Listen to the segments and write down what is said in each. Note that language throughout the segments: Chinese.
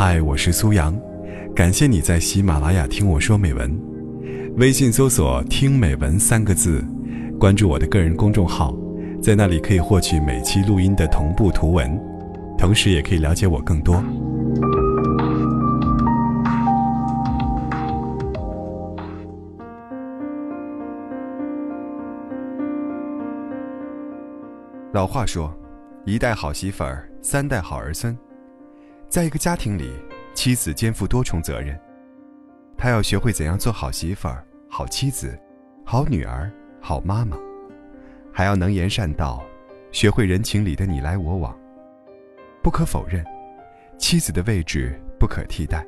嗨，我是苏阳，感谢你在喜马拉雅听我说美文。微信搜索“听美文”三个字，关注我的个人公众号，在那里可以获取每期录音的同步图文，同时也可以了解我更多。老话说：“一代好媳妇儿，三代好儿孙。”在一个家庭里，妻子肩负多重责任，她要学会怎样做好媳妇儿、好妻子、好女儿、好妈妈，还要能言善道，学会人情里的你来我往。不可否认，妻子的位置不可替代，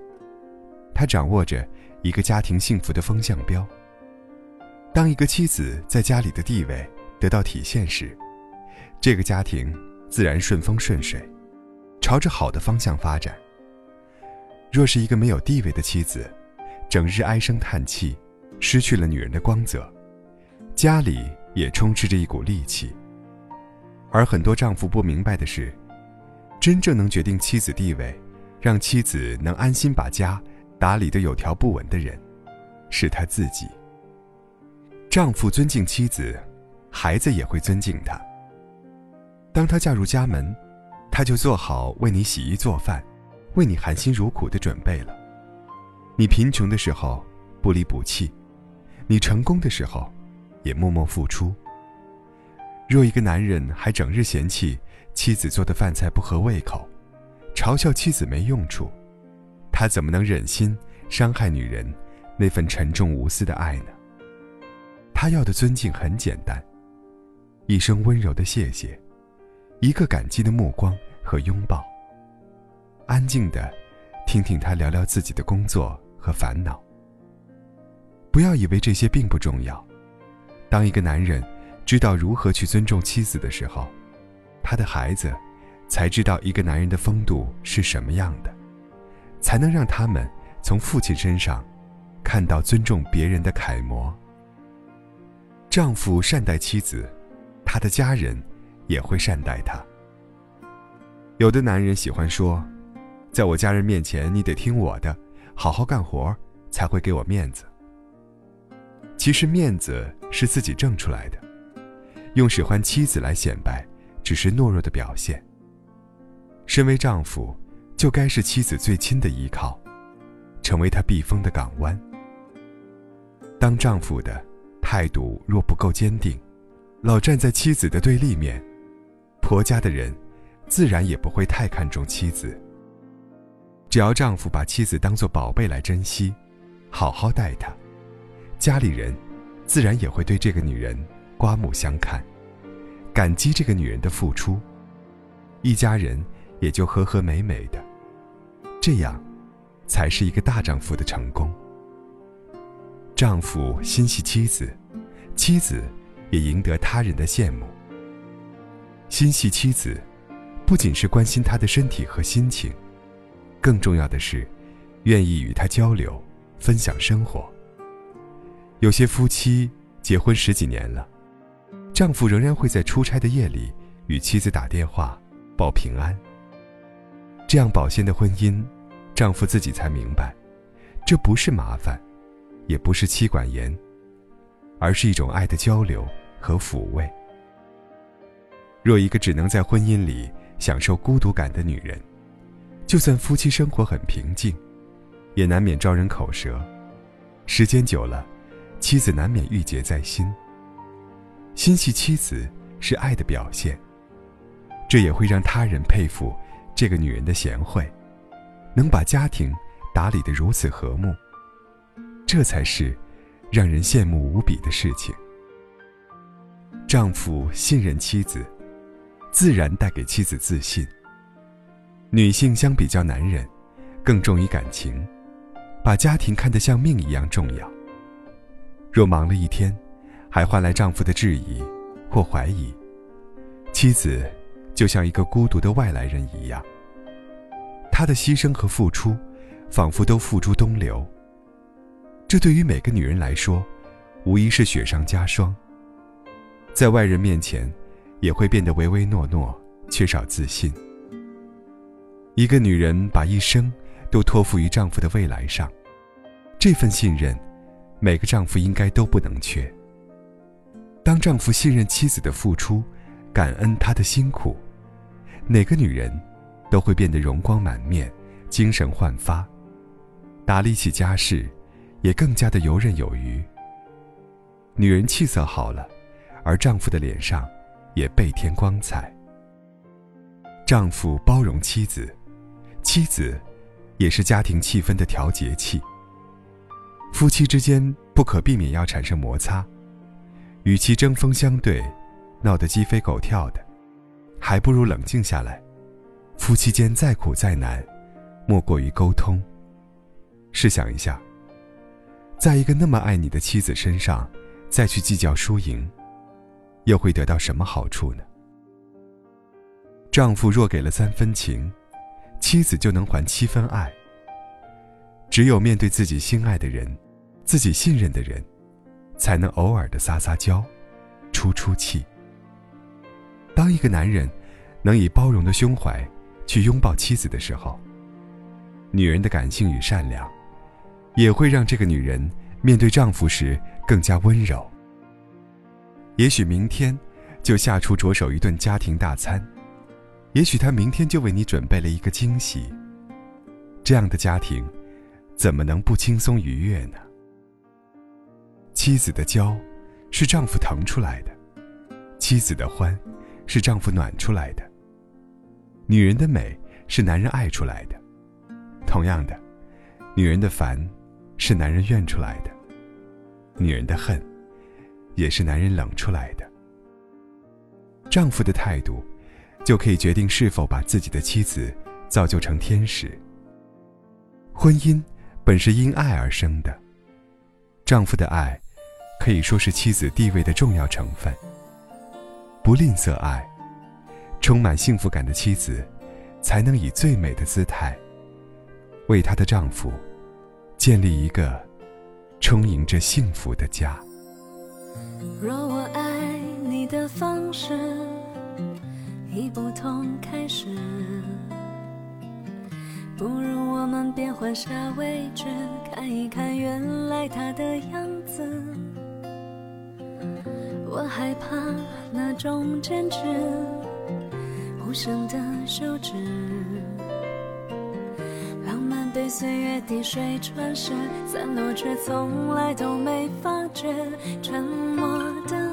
她掌握着一个家庭幸福的风向标。当一个妻子在家里的地位得到体现时，这个家庭自然顺风顺水。朝着好的方向发展。若是一个没有地位的妻子，整日唉声叹气，失去了女人的光泽，家里也充斥着一股戾气。而很多丈夫不明白的是，真正能决定妻子地位，让妻子能安心把家打理得有条不紊的人，是他自己。丈夫尊敬妻子，孩子也会尊敬他。当他嫁入家门。他就做好为你洗衣做饭，为你含辛茹苦的准备了。你贫穷的时候不离不弃，你成功的时候也默默付出。若一个男人还整日嫌弃妻子做的饭菜不合胃口，嘲笑妻子没用处，他怎么能忍心伤害女人那份沉重无私的爱呢？他要的尊敬很简单，一声温柔的谢谢。一个感激的目光和拥抱。安静的，听听他聊聊自己的工作和烦恼。不要以为这些并不重要。当一个男人知道如何去尊重妻子的时候，他的孩子才知道一个男人的风度是什么样的，才能让他们从父亲身上看到尊重别人的楷模。丈夫善待妻子，他的家人。也会善待他。有的男人喜欢说：“在我家人面前，你得听我的，好好干活，才会给我面子。”其实面子是自己挣出来的，用使唤妻子来显摆，只是懦弱的表现。身为丈夫，就该是妻子最亲的依靠，成为她避风的港湾。当丈夫的态度若不够坚定，老站在妻子的对立面。婆家的人，自然也不会太看重妻子。只要丈夫把妻子当作宝贝来珍惜，好好待她，家里人自然也会对这个女人刮目相看，感激这个女人的付出，一家人也就和和美美的。这样，才是一个大丈夫的成功。丈夫心系妻子，妻子也赢得他人的羡慕。心系妻子，不仅是关心她的身体和心情，更重要的是，愿意与她交流、分享生活。有些夫妻结婚十几年了，丈夫仍然会在出差的夜里与妻子打电话报平安。这样保鲜的婚姻，丈夫自己才明白，这不是麻烦，也不是妻管严，而是一种爱的交流和抚慰。若一个只能在婚姻里享受孤独感的女人，就算夫妻生活很平静，也难免招人口舌。时间久了，妻子难免郁结在心。心系妻子是爱的表现，这也会让他人佩服这个女人的贤惠，能把家庭打理得如此和睦，这才是让人羡慕无比的事情。丈夫信任妻子。自然带给妻子自信。女性相比较男人，更重于感情，把家庭看得像命一样重要。若忙了一天，还换来丈夫的质疑或怀疑，妻子就像一个孤独的外来人一样。她的牺牲和付出，仿佛都付诸东流。这对于每个女人来说，无疑是雪上加霜。在外人面前。也会变得唯唯诺诺，缺少自信。一个女人把一生都托付于丈夫的未来上。这份信任，每个丈夫应该都不能缺。当丈夫信任妻子的付出，感恩她的辛苦，哪个女人都会变得容光满面、精神焕发，打理起家事也更加的游刃有余。女人气色好了，而丈夫的脸上也倍添光彩。丈夫包容妻子，妻子也是家庭气氛的调节器。夫妻之间不可避免要产生摩擦，与其针锋相对，闹得鸡飞狗跳的，还不如冷静下来。夫妻间再苦再难，莫过于沟通。试想一下，在一个那么爱你的妻子身上，再去计较输赢，又会得到什么好处呢？丈夫若给了三分情，妻子就能还七分爱。只有面对自己心爱的人，自己信任的人，才能偶尔的撒撒娇，出出气。当一个男人能以包容的胸怀去拥抱妻子的时候，女人的感性与善良，也会让这个女人面对丈夫时更加温柔。也许明天就下厨着手一顿家庭大餐，也许他明天就为你准备了一个惊喜。这样的家庭。怎么能不轻松愉悦呢？妻子的娇，是丈夫疼出来的；妻子的欢，是丈夫暖出来的。女人的美是男人爱出来的，同样的，女人的烦，是男人怨出来的；女人的恨，也是男人冷出来的。丈夫的态度，就可以决定是否把自己的妻子造就成天使。婚姻。本是因爱而生的，丈夫的爱可以说是妻子地位的重要成分。不吝啬爱，充满幸福感的妻子，才能以最美的姿态，为她的丈夫建立一个充盈着幸福的家。若我爱你的方式已不同开始。不如我们变换下位置，看一看原来他的样子。我害怕那种坚持，无声的休止。被岁月滴水穿石，散落却从来都没发觉。沉默的。